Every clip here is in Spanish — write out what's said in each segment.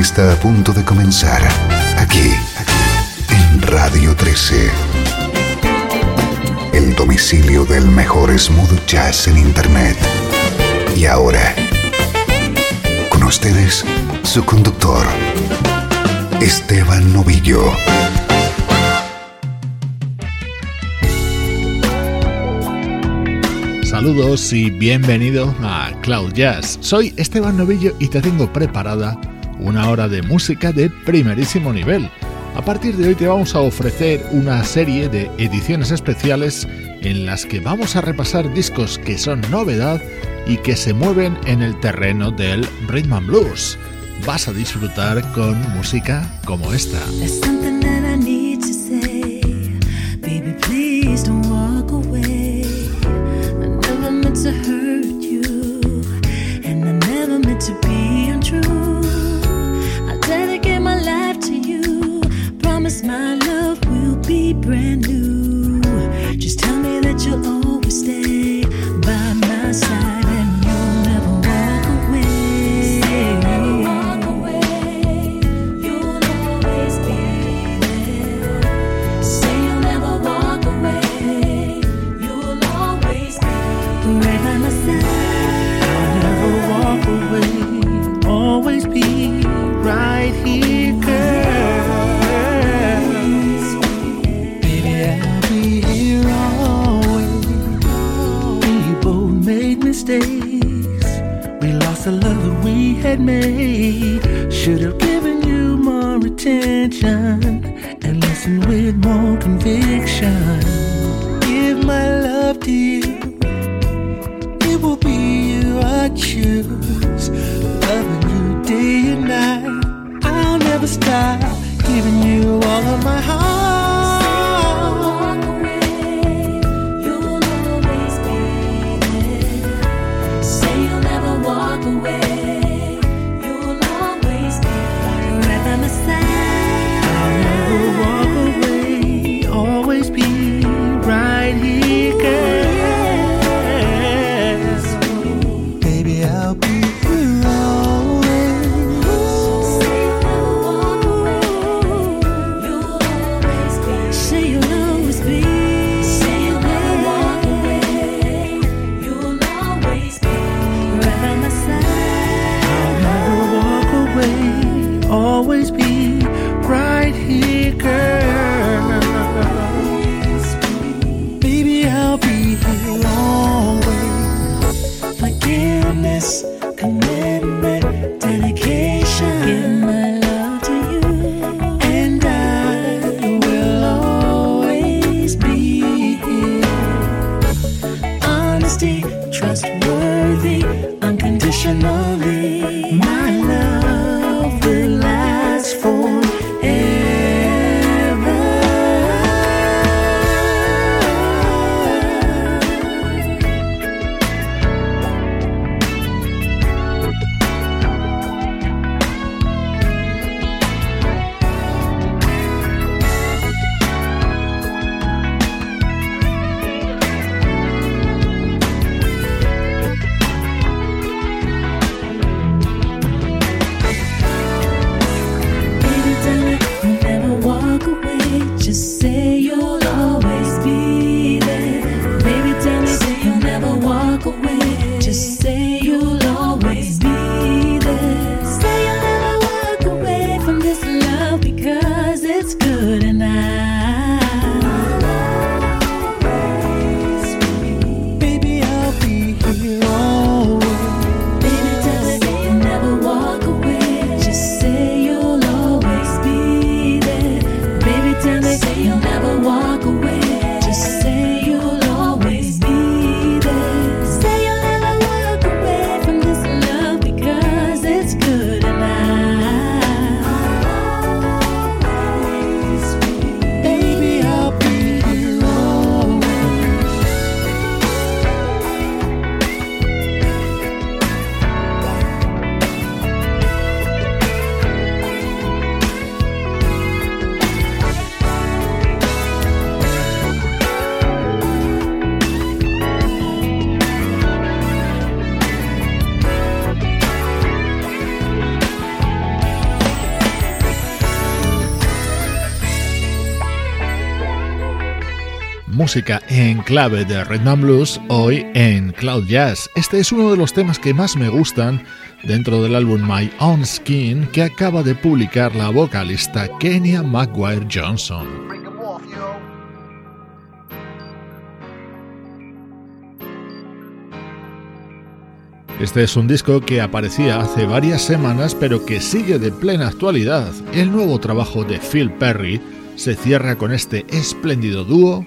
está a punto de comenzar aquí en Radio 13. El domicilio del mejor smooth jazz en Internet. Y ahora, con ustedes, su conductor, Esteban Novillo. Saludos y bienvenidos a Cloud Jazz. Soy Esteban Novillo y te tengo preparada una hora de música de primerísimo nivel. A partir de hoy te vamos a ofrecer una serie de ediciones especiales en las que vamos a repasar discos que son novedad y que se mueven en el terreno del rhythm and blues. Vas a disfrutar con música como esta. Música en clave de Rhythm Blues hoy en Cloud Jazz. Este es uno de los temas que más me gustan dentro del álbum My Own Skin que acaba de publicar la vocalista Kenya Maguire Johnson. Este es un disco que aparecía hace varias semanas pero que sigue de plena actualidad. El nuevo trabajo de Phil Perry se cierra con este espléndido dúo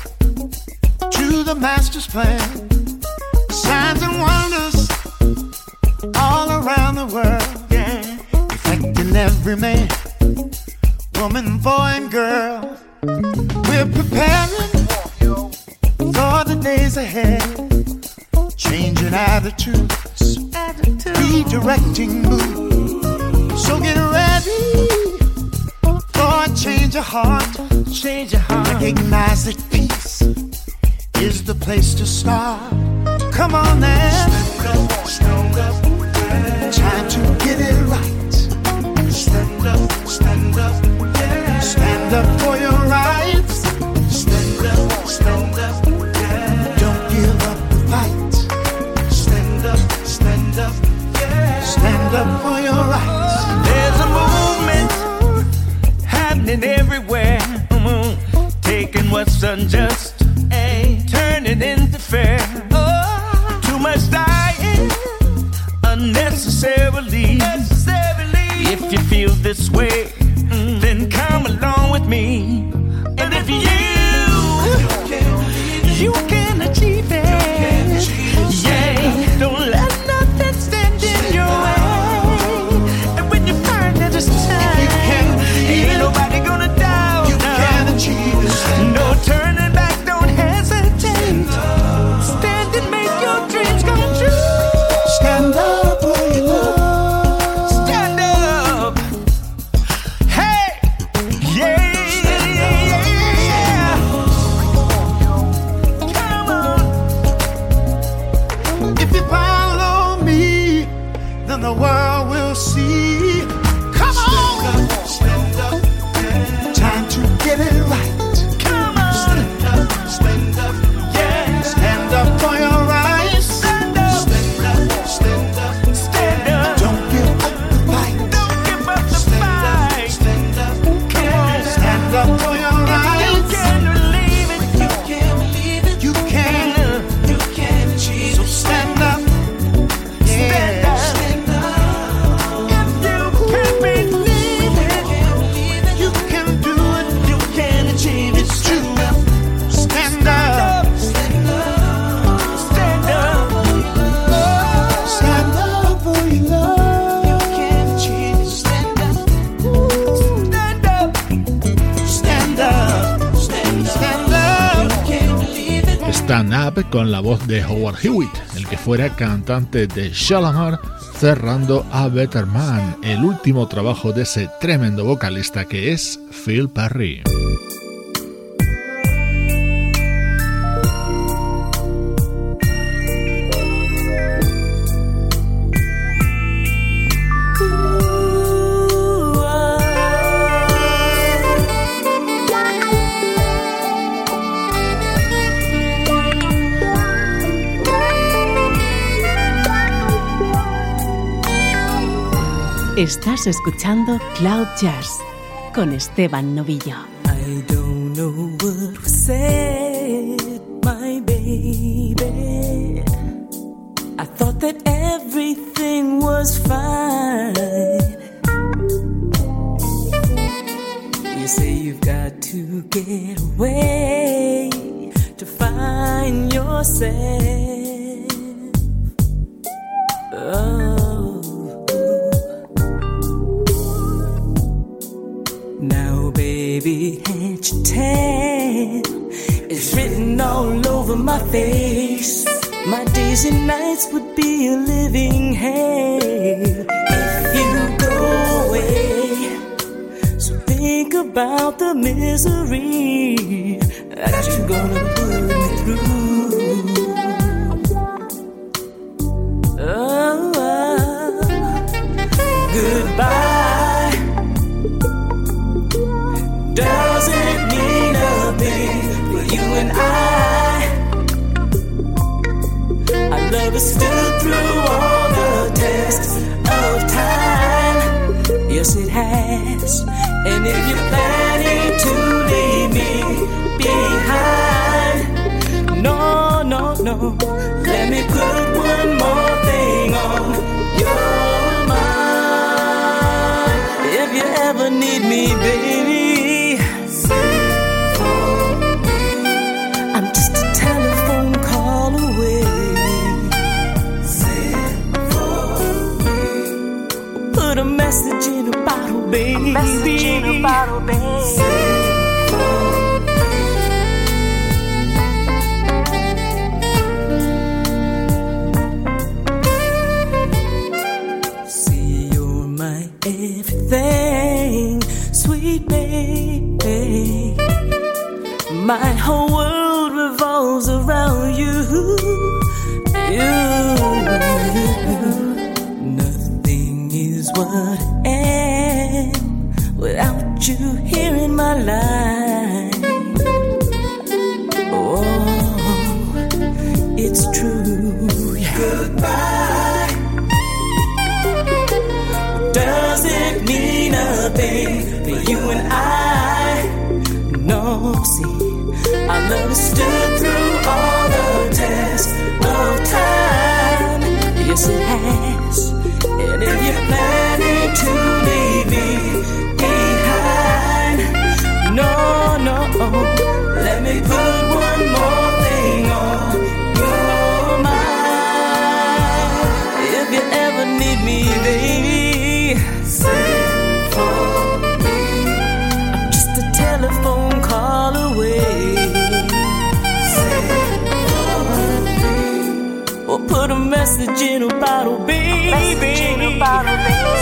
to the master's plan. Signs and wonders all around the world, yeah, affecting every man, woman, boy, and girl. We're preparing for the days ahead, changing attitudes, redirecting mood. So get ready for a change your heart. Change your heart. Recognize that peace is the place to start. Come on now. Stand up, Time to get it right. Stand up, stand up, yeah. Stand up for your rights. Stand up, stand up, yeah. Don't give up the fight. Stand up, stand up, yeah. Stand up for your rights. There's a movement happening everywhere. Mm-hmm. Taking what's unjust, fair. Oh, too much dying unnecessarily. If you feel this way, mm, then come along with me. Stand Up con la voz de Howard Hewitt, el que fuera cantante de Shalamar, cerrando a Better Man, el último trabajo de ese tremendo vocalista que es Phil Perry. Estás escuchando Cloud Jazz con Esteban Novillo. I don't know what was said, my baby. I thought that everything was fine. You say you've got to get away to find yourself. Oh. Baby, can't you tell? It's written all over my face. My days and nights would be a living hell if you go away. So think about the misery that you're gonna put me through. Oh, oh. goodbye. Stood through all the tests of time. Yes, it has. And if you're planning to leave me behind, no, no, no, let me put one more thing on your mind. If you ever need me, baby. Baby. Message in a bottle, baby. everything, sweet baby. My whole decidindo para o bem. Decidindo para o bem.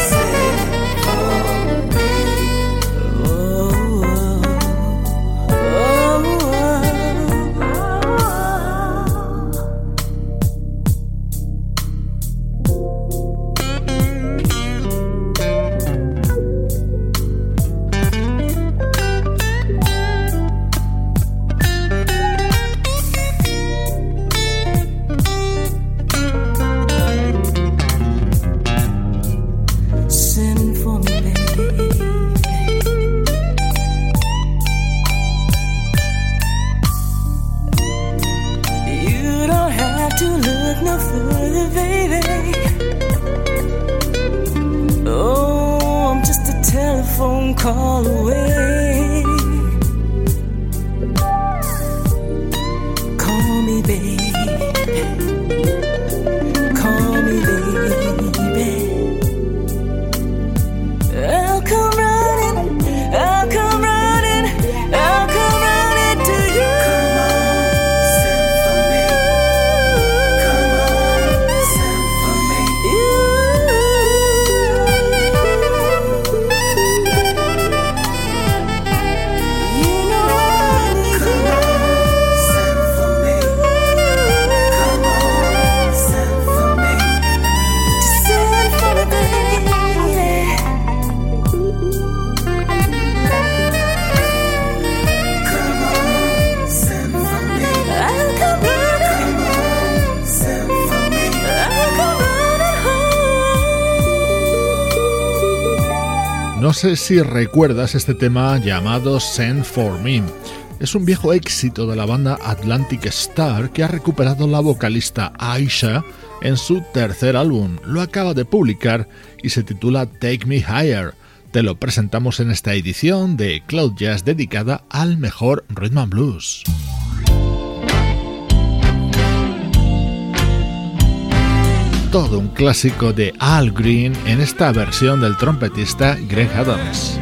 No sé si recuerdas este tema llamado Send for Me. Es un viejo éxito de la banda Atlantic Star que ha recuperado la vocalista Aisha en su tercer álbum. Lo acaba de publicar y se titula Take Me Higher. Te lo presentamos en esta edición de Cloud Jazz dedicada al mejor rhythm and blues. Todo un clásico de Al Green en esta versión del trompetista Greg Adams.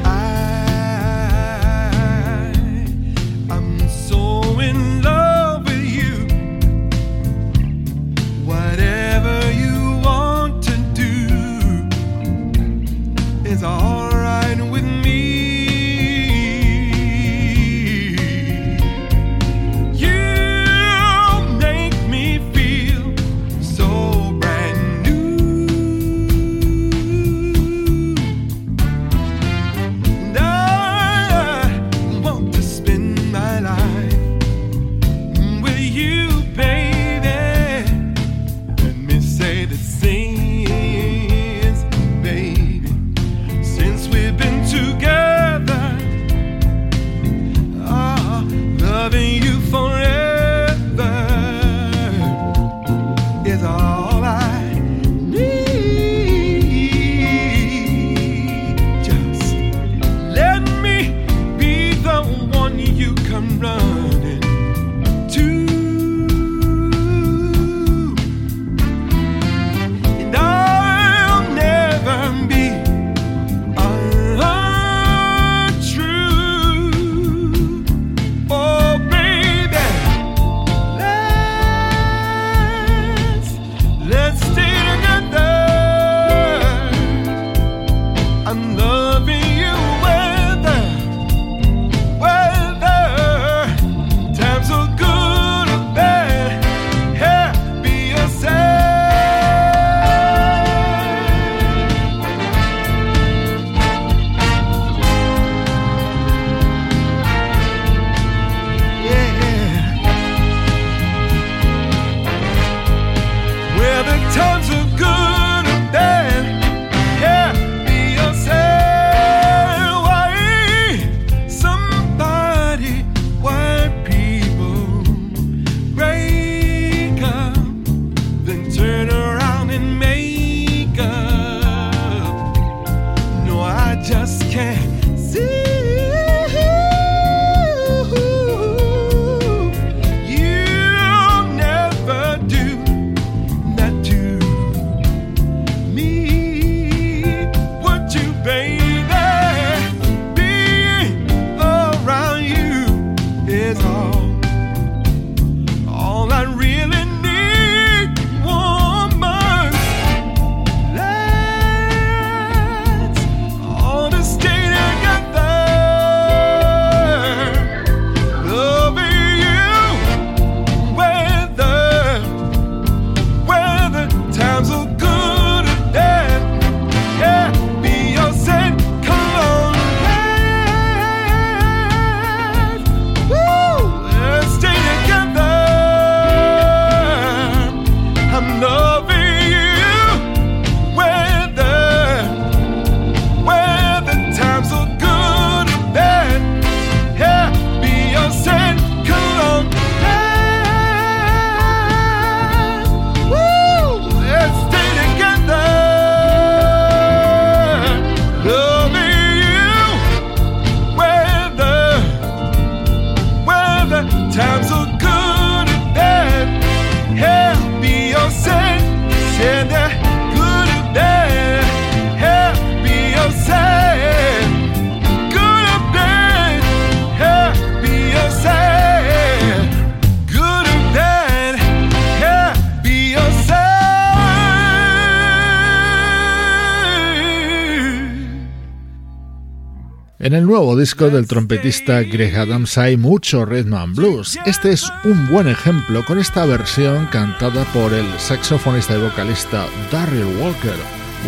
Nuevo disco del trompetista Greg Adams hay mucho rhythm and blues. Este es un buen ejemplo con esta versión cantada por el saxofonista y vocalista Darryl Walker,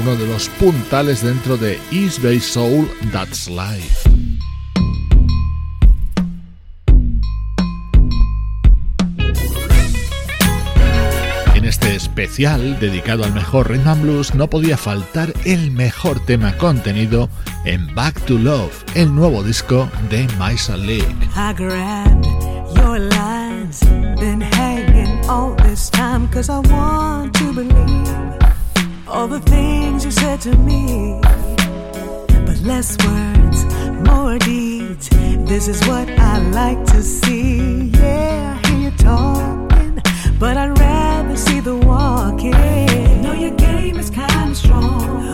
uno de los puntales dentro de East Bay Soul That's Life. Especial dedicado al mejor rhythm and blues no podía faltar el mejor tema contenido en Back to Love, el nuevo disco de Maisa League. But less words, more deeds. This is what I like to see. Yeah, I hear you talking, but I'd rather see the walking. Know your game is kinda strong.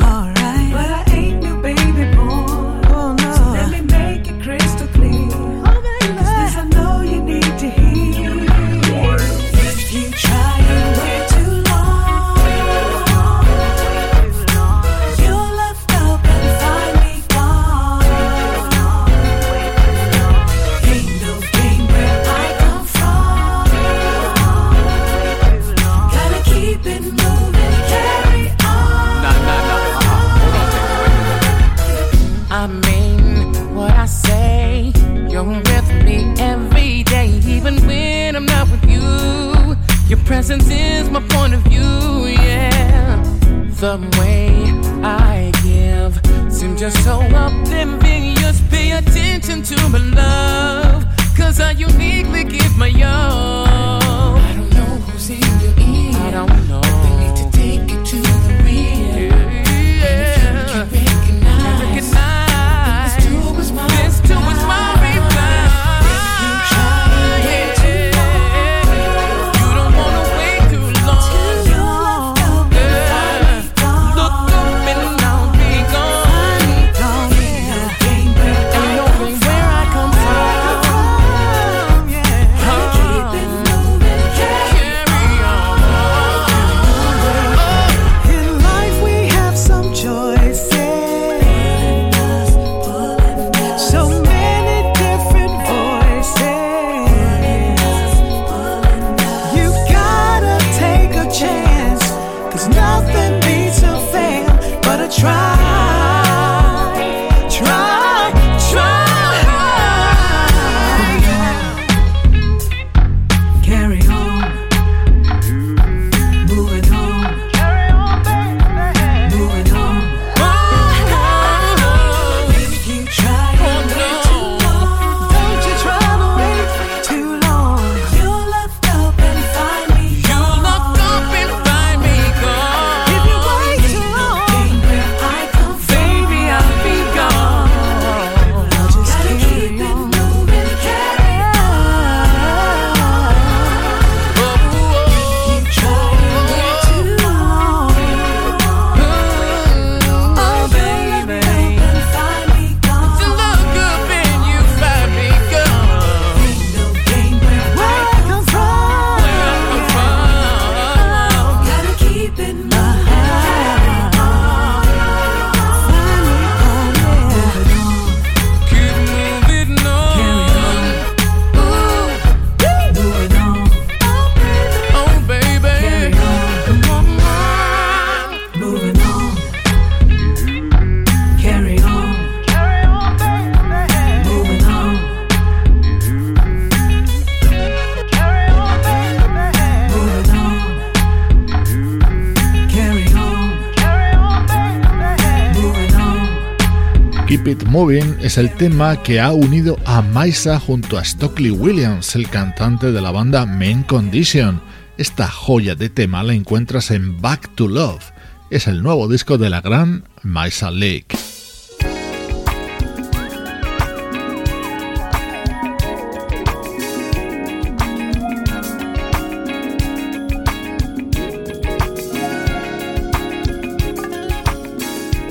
Moving es el tema que ha unido a Maisa junto a Stockley Williams, el cantante de la banda Main Condition. Esta joya de tema la encuentras en Back to Love. Es el nuevo disco de la gran Maisa Lake.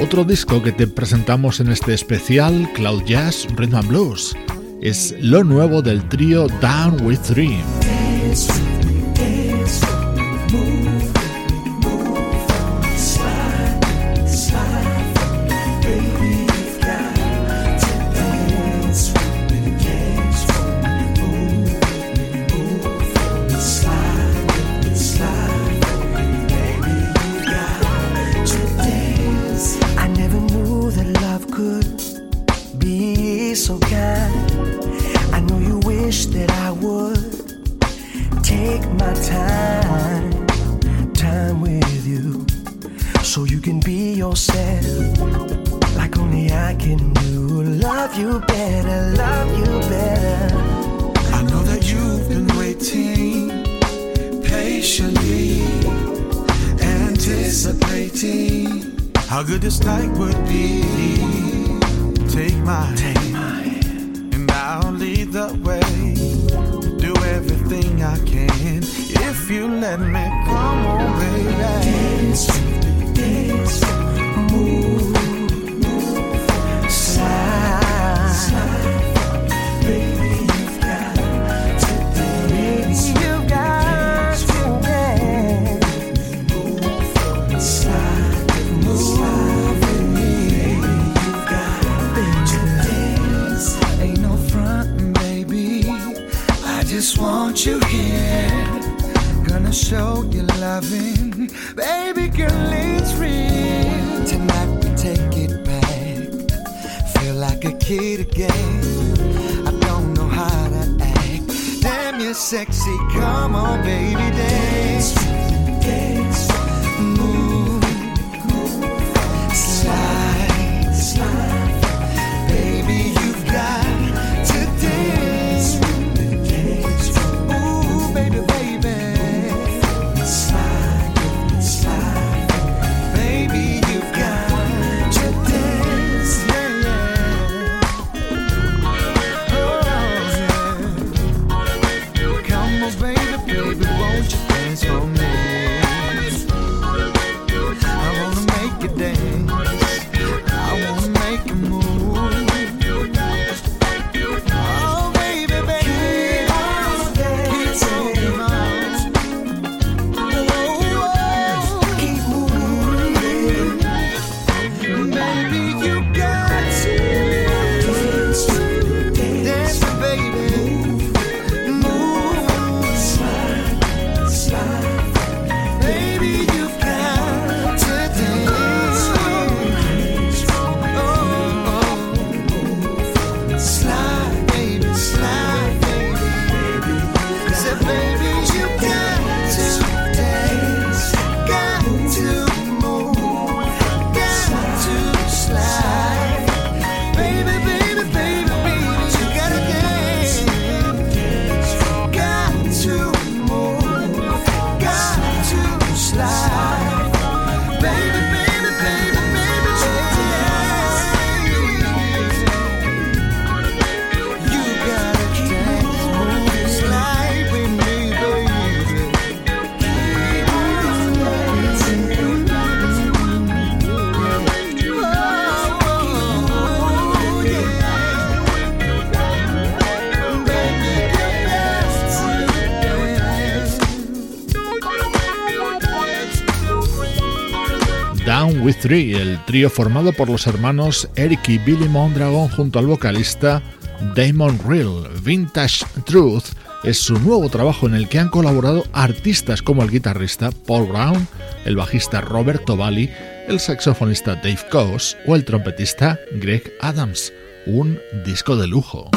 Otro disco que te presentamos en este especial, Cloud Jazz Rhythm and Blues, es lo nuevo del trío Down with Dream. Down with Three, el trío formado por los hermanos Eric y Billy Mondragon junto al vocalista Damon Real. Vintage Truth es su nuevo trabajo en el que han colaborado artistas como el guitarrista Paul Brown, el bajista Roberto Bali, el saxofonista Dave Coase o el trompetista Greg Adams. Un disco de lujo.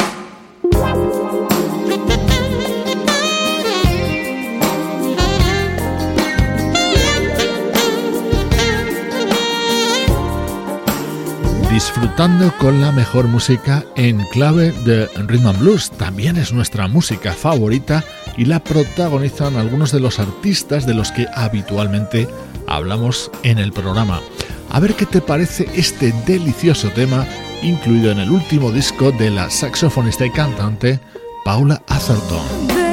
disfrutando con la mejor música en clave de rhythm and blues. También es nuestra música favorita y la protagonizan algunos de los artistas de los que habitualmente hablamos en el programa. A ver qué te parece este delicioso tema incluido en el último disco de la saxofonista y cantante Paula Atherton.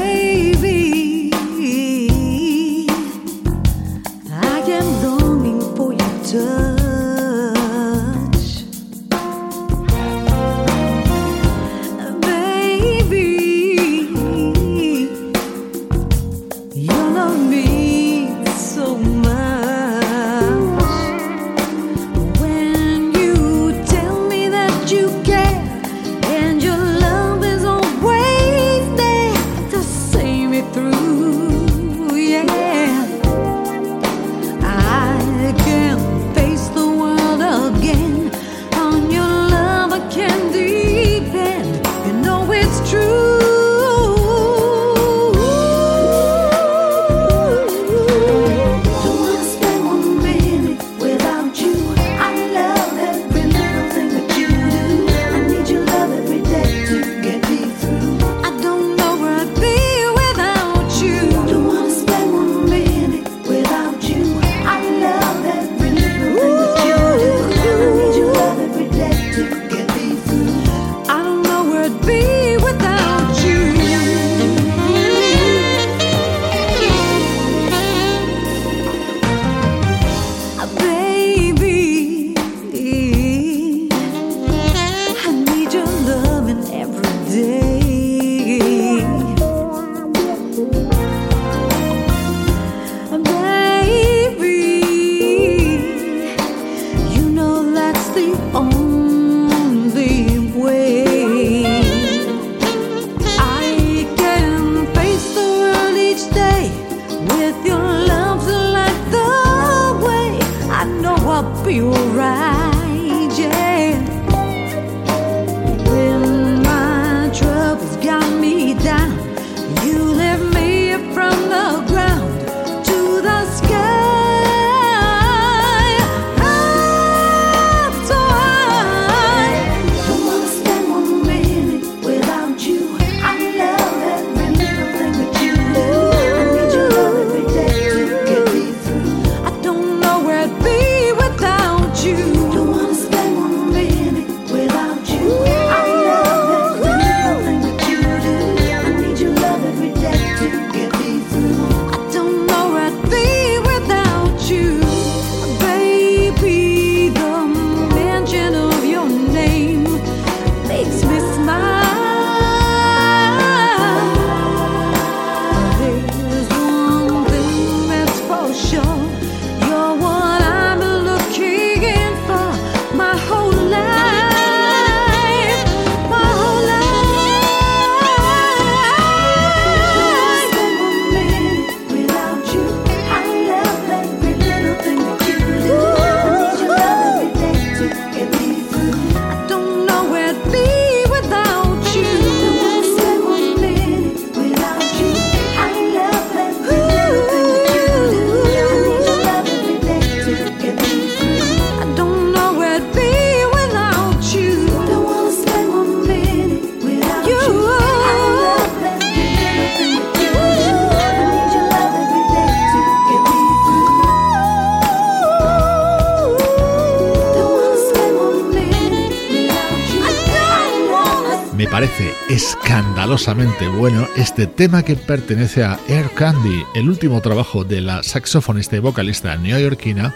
Bueno este tema que pertenece a Air Candy, el último trabajo de la saxofonista y vocalista neoyorquina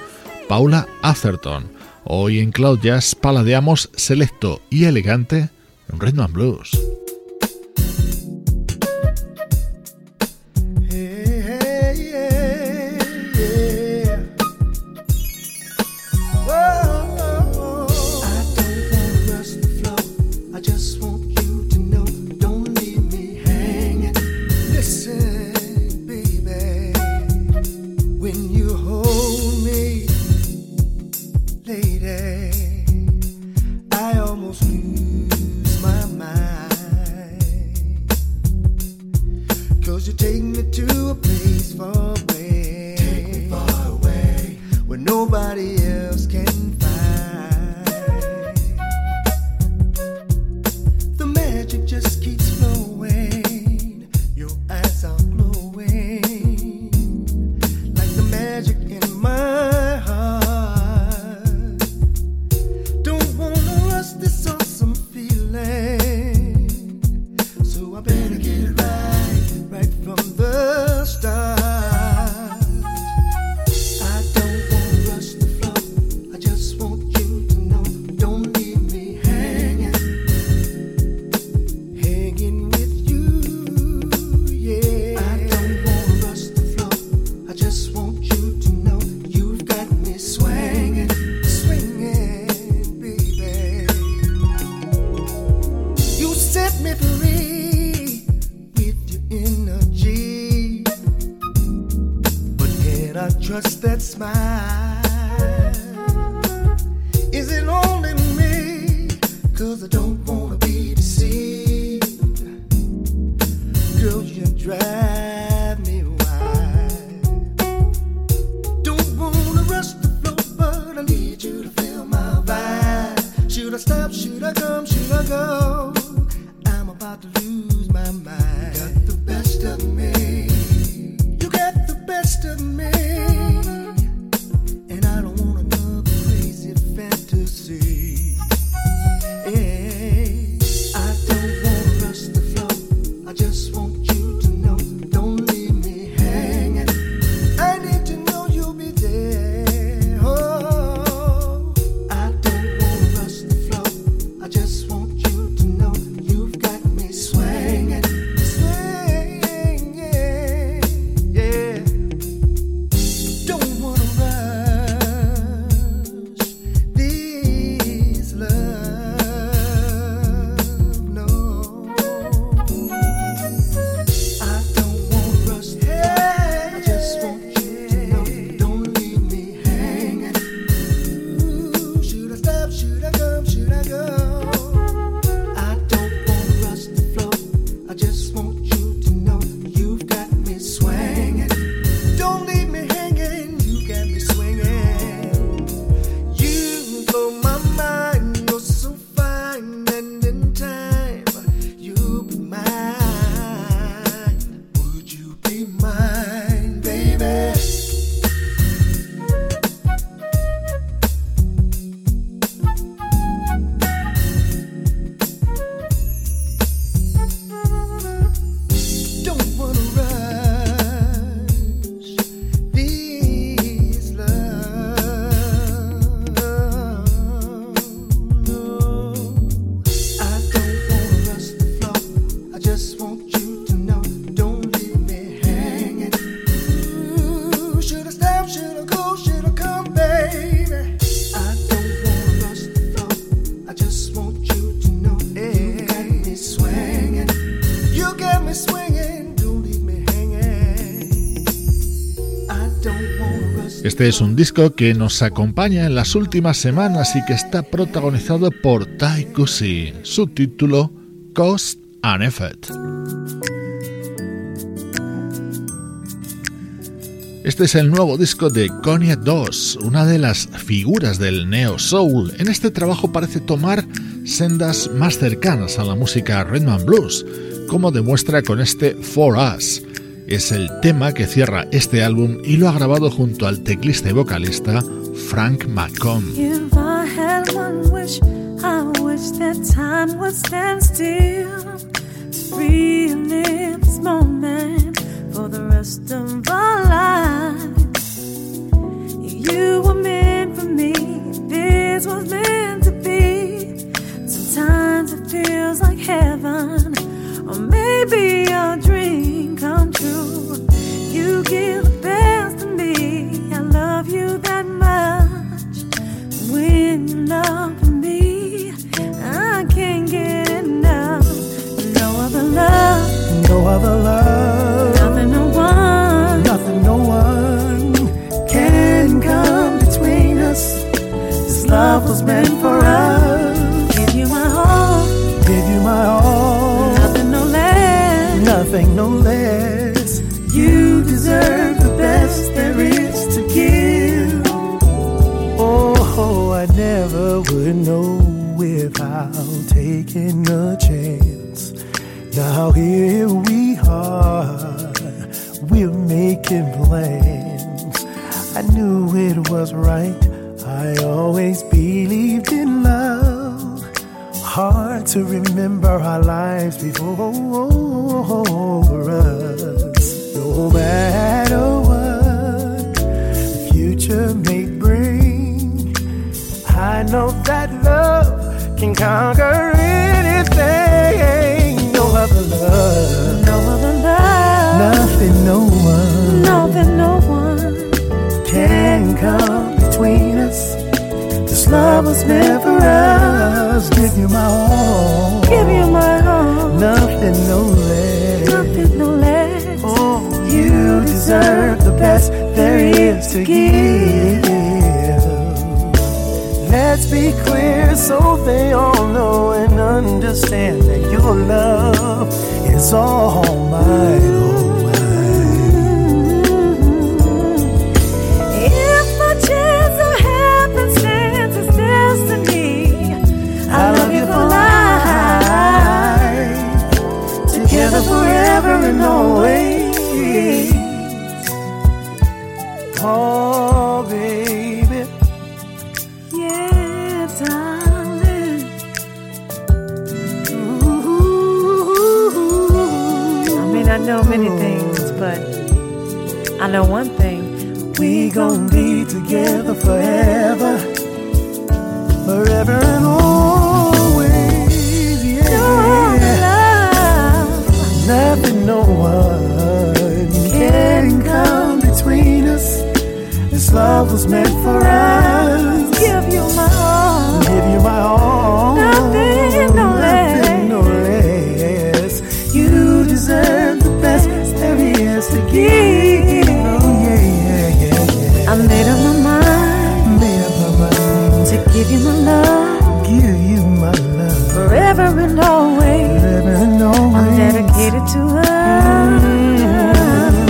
Paula Atherton. Hoy en Cloud Jazz paladeamos selecto y elegante Rhythm and Blues. Este es un disco que nos acompaña en las últimas semanas y que está protagonizado por Kusi. Su título, Cost and Effect. Este es el nuevo disco de Konya 2, una de las figuras del neo soul. En este trabajo parece tomar sendas más cercanas a la música rhythm and blues, como demuestra con este For Us. Es el tema que cierra este álbum y lo ha grabado junto al teclista y vocalista Frank McComb. Sometimes it feels like heaven, or maybe a dream come true. You give the best to me, I love you that much. When you love me, I can't get enough. No other love, no other love Nothing no one. Nothing no one can come between us. This love was meant for us. Give you my all. Give you my all. Nothing no never would know without taking a chance. Now here we are. We're making plans. I knew it was right I always believed in love. Hard to remember our lives before us. No matter know that love can conquer anything. No other love, no other love, nothing, no one, nothing, no one can come between us. This love was meant for us. Give you my all. Give you my all. Nothing, no less. Nothing, no less. Oh, you deserve the best there is to give. Let's be clear so they all know and understand that your love is all mine. If my chance of happenstance is destiny, I, love, you for life. Together forever and always. I know one thing. We gon' be together forever, forever and always. Yeah. Love. Nothing, no one can come between us. This love was meant for us. Give you my all. Give you my all. Nothing, no Nothing, no less. You deserve the best there is to give. Give you my love. Give you my love forever and always. Forever and always. I'm dedicated to her.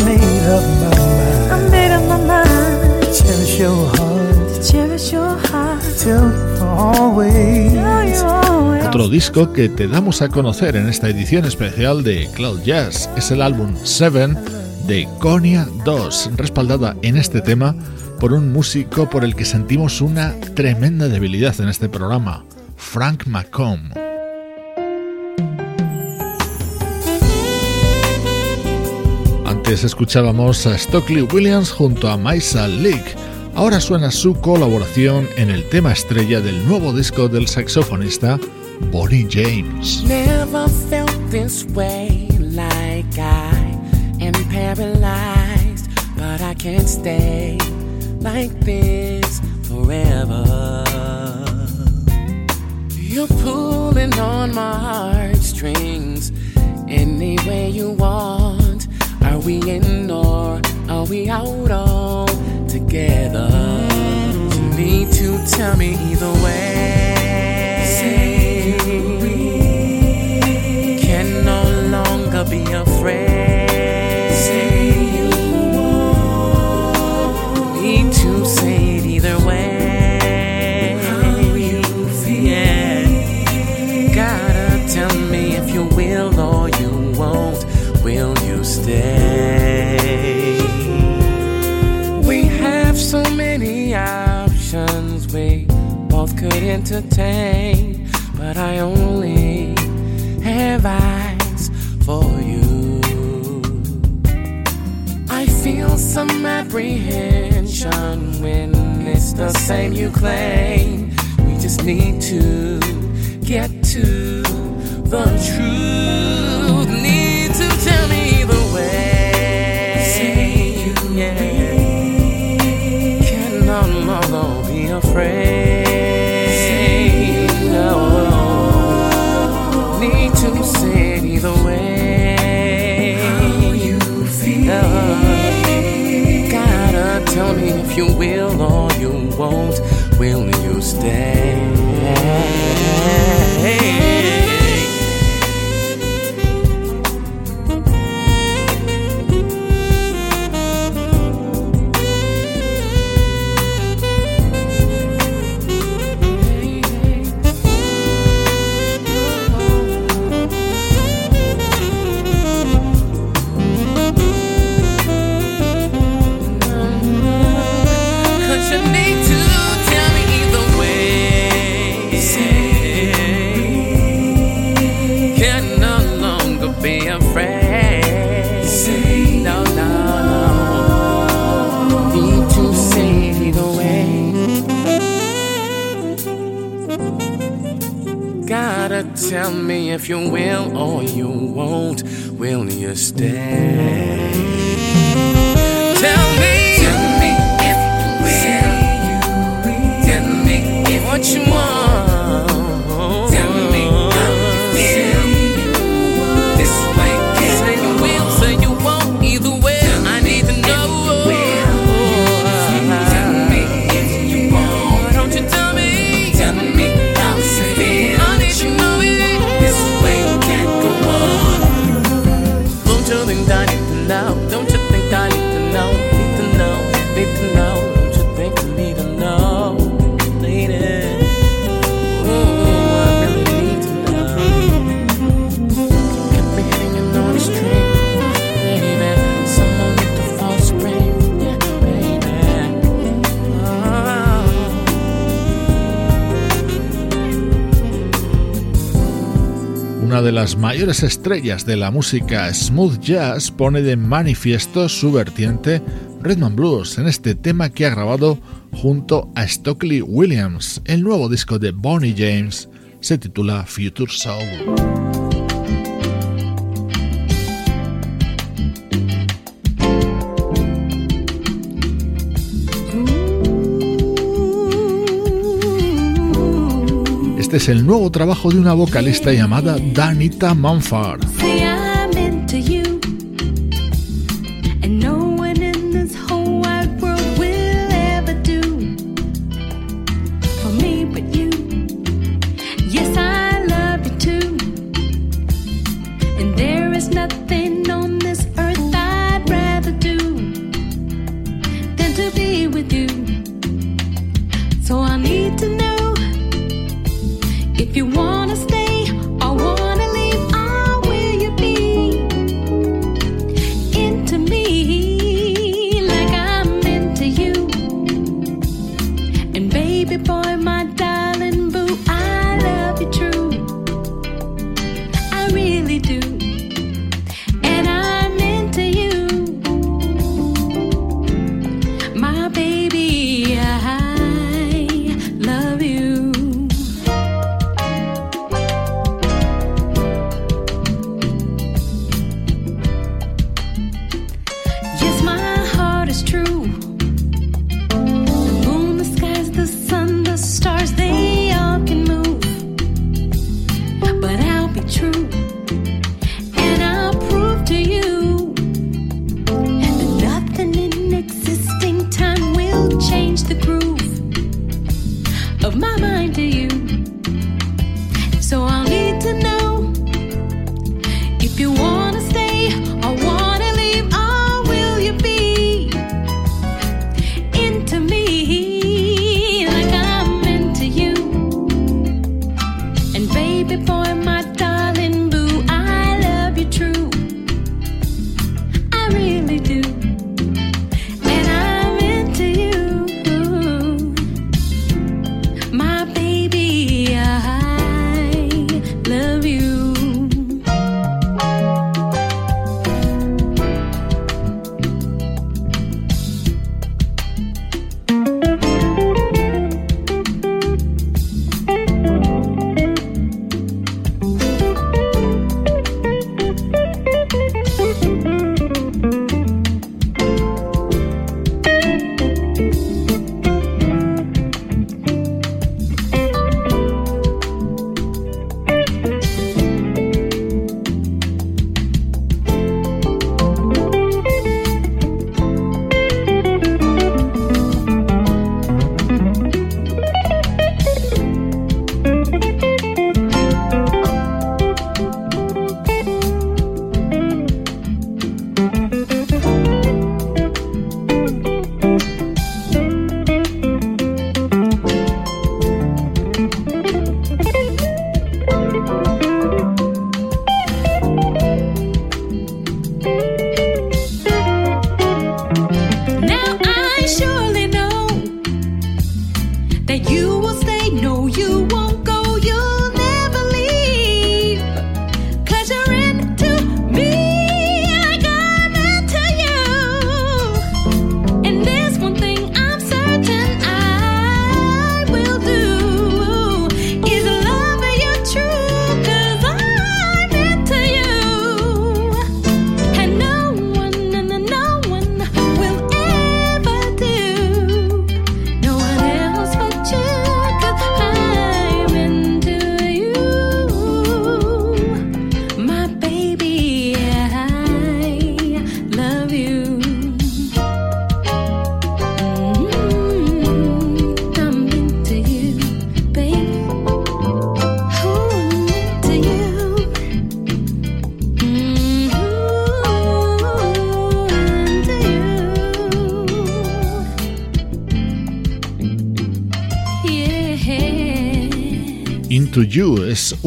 Made up my mind. I made up my mind. Cherish your heart. To cherish your heart. Till for always. Till you always. Otro disco que te damos a conocer en esta edición especial de Cloud Jazz es el álbum Seven de Konya 2, respaldada en este tema por un músico por el que sentimos una tremenda debilidad en este programa, Frank McComb. Antes escuchábamos a Stockley Williams junto a Maisa Leak. Ahora suena su colaboración en el tema estrella del nuevo disco del saxofonista Bonnie James. like this forever. You're pulling on my heartstrings any way you want. Are we in or are we out all together? You need to tell me either way. Can no longer be a We have so many options we both could entertain, but I only have eyes for you. I feel some apprehension when it's the same you claim. We just need to get to the truth. Say you yeah. Be afraid. Need to way. You feel? Gotta tell me if you will or you won't. Will you stay? de las mayores estrellas de la música smooth jazz pone de manifiesto su vertiente rhythm and blues en este tema que ha grabado junto a Stockley Williams. El nuevo disco de Bonnie James se titula Future Soul. Este es el nuevo trabajo de una vocalista llamada Danita Manfar.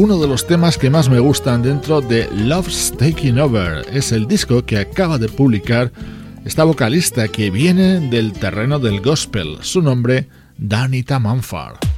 Uno de los temas que más me gustan dentro de Love's Taking Over. Es el disco que acaba de publicar esta vocalista que viene del terreno del gospel. Su nombre, Danita Manfar.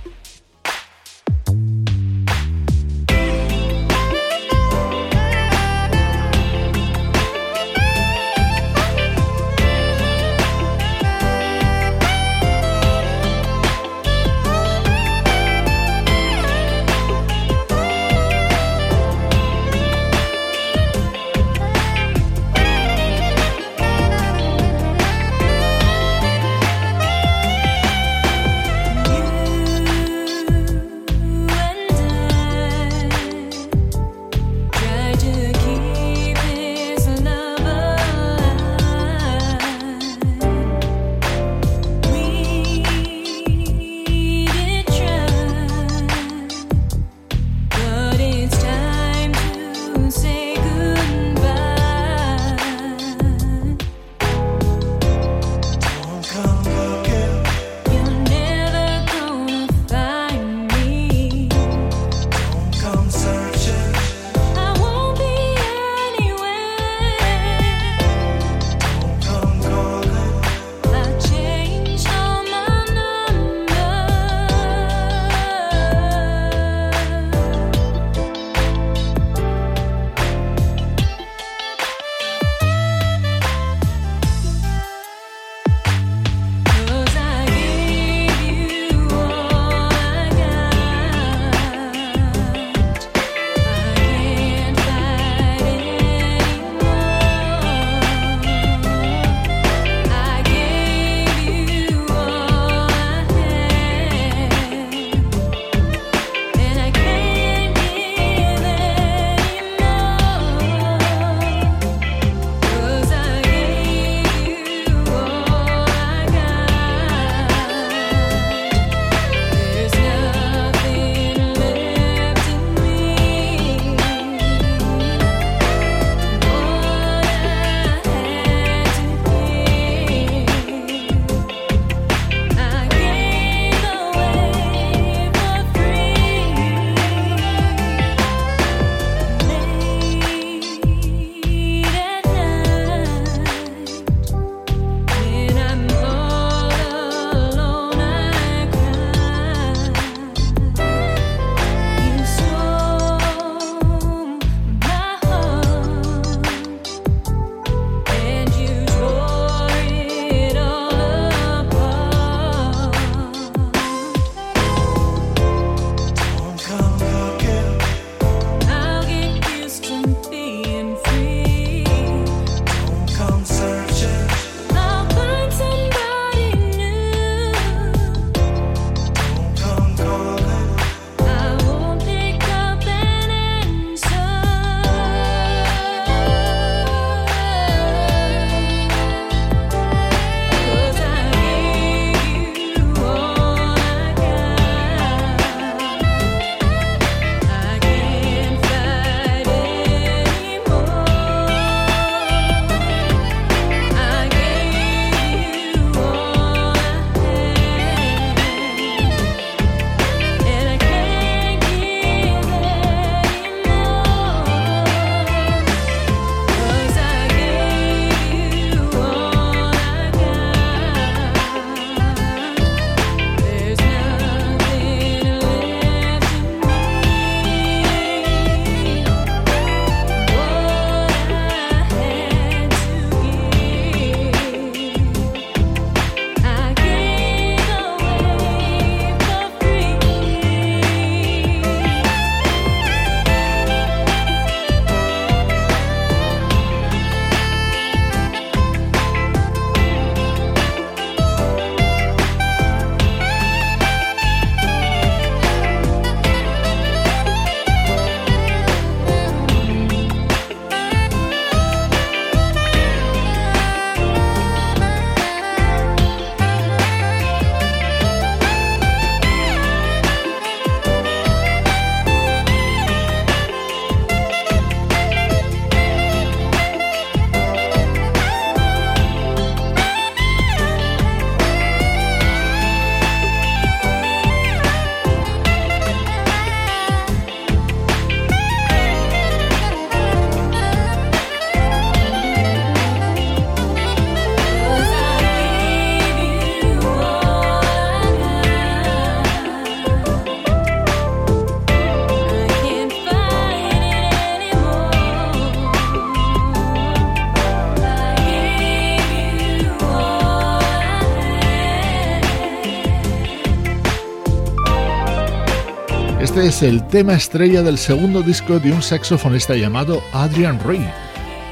El tema estrella del segundo disco de un saxofonista llamado Adrian Reed.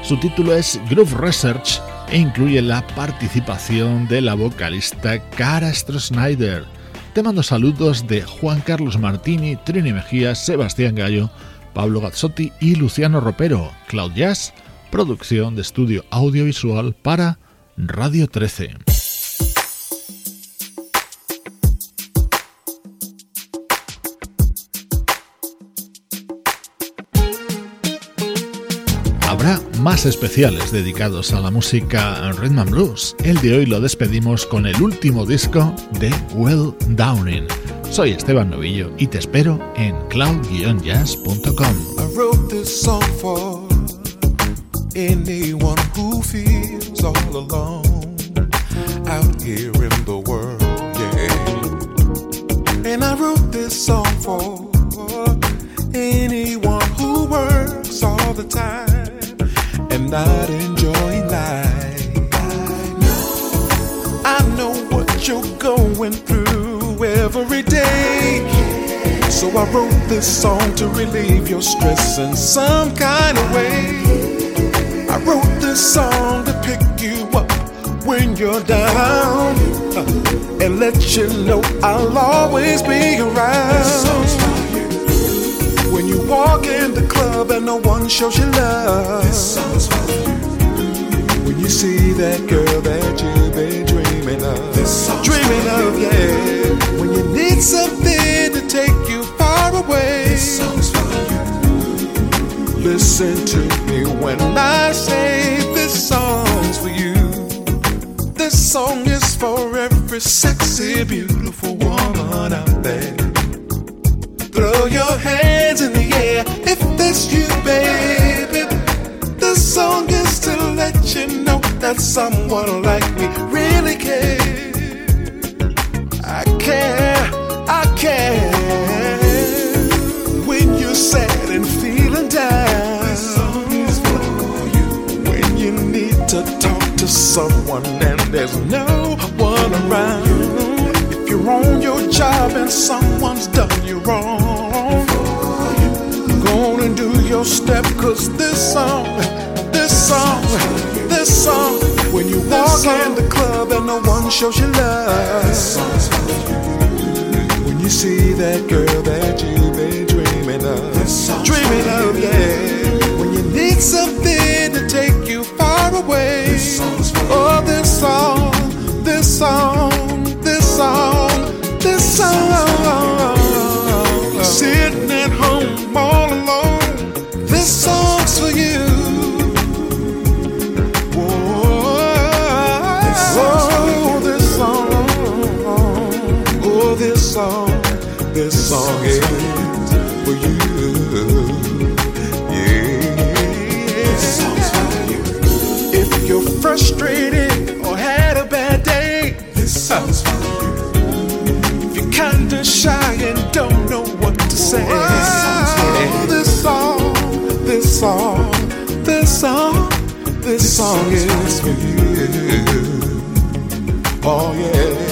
Su título es Groove Research e incluye la participación de la vocalista Cara Snyder. Te mando saludos de Juan Carlos Martini, Trini Mejía, Sebastián Gallo, Pablo Gazzotti y Luciano Ropero. Cloud Jazz, producción de estudio audiovisual para Radio 13. Más especiales dedicados a la música rhythm and blues. El de hoy lo despedimos con el último disco de Will Downing. Soy Esteban Novillo y te espero en cloud-jazz.com. Anyone who feels all alone out here in the world, yeah. And I wrote this song for anyone who works all the time not enjoying life. I know, what you're going through every day. So I wrote this song to relieve your stress in some kind of way. I wrote this song to pick you up when you're down uh, and let you know I'll always be around. You walk in the club and no one shows you love. This song's for you. When you see that girl that you've been dreaming of. Dreaming of, yeah. When you need something to take you far away. this song's for you. Listen to me when I say this song's for you. This song is for every sexy, beautiful woman out there. Throw your hands in the air if that's you, baby. The song is to let you know that someone like me really cares. I care, I care. When you're sad and feeling down. This song is for you. When you need to talk to someone and there's no one around. If you're on your job and someone's done you wrong, on and do your step, cause this song, this song, this song, when you walk in the club and no one shows you love, when you see that girl that say, oh, this song, this song, this song, this song is for you. Oh yeah,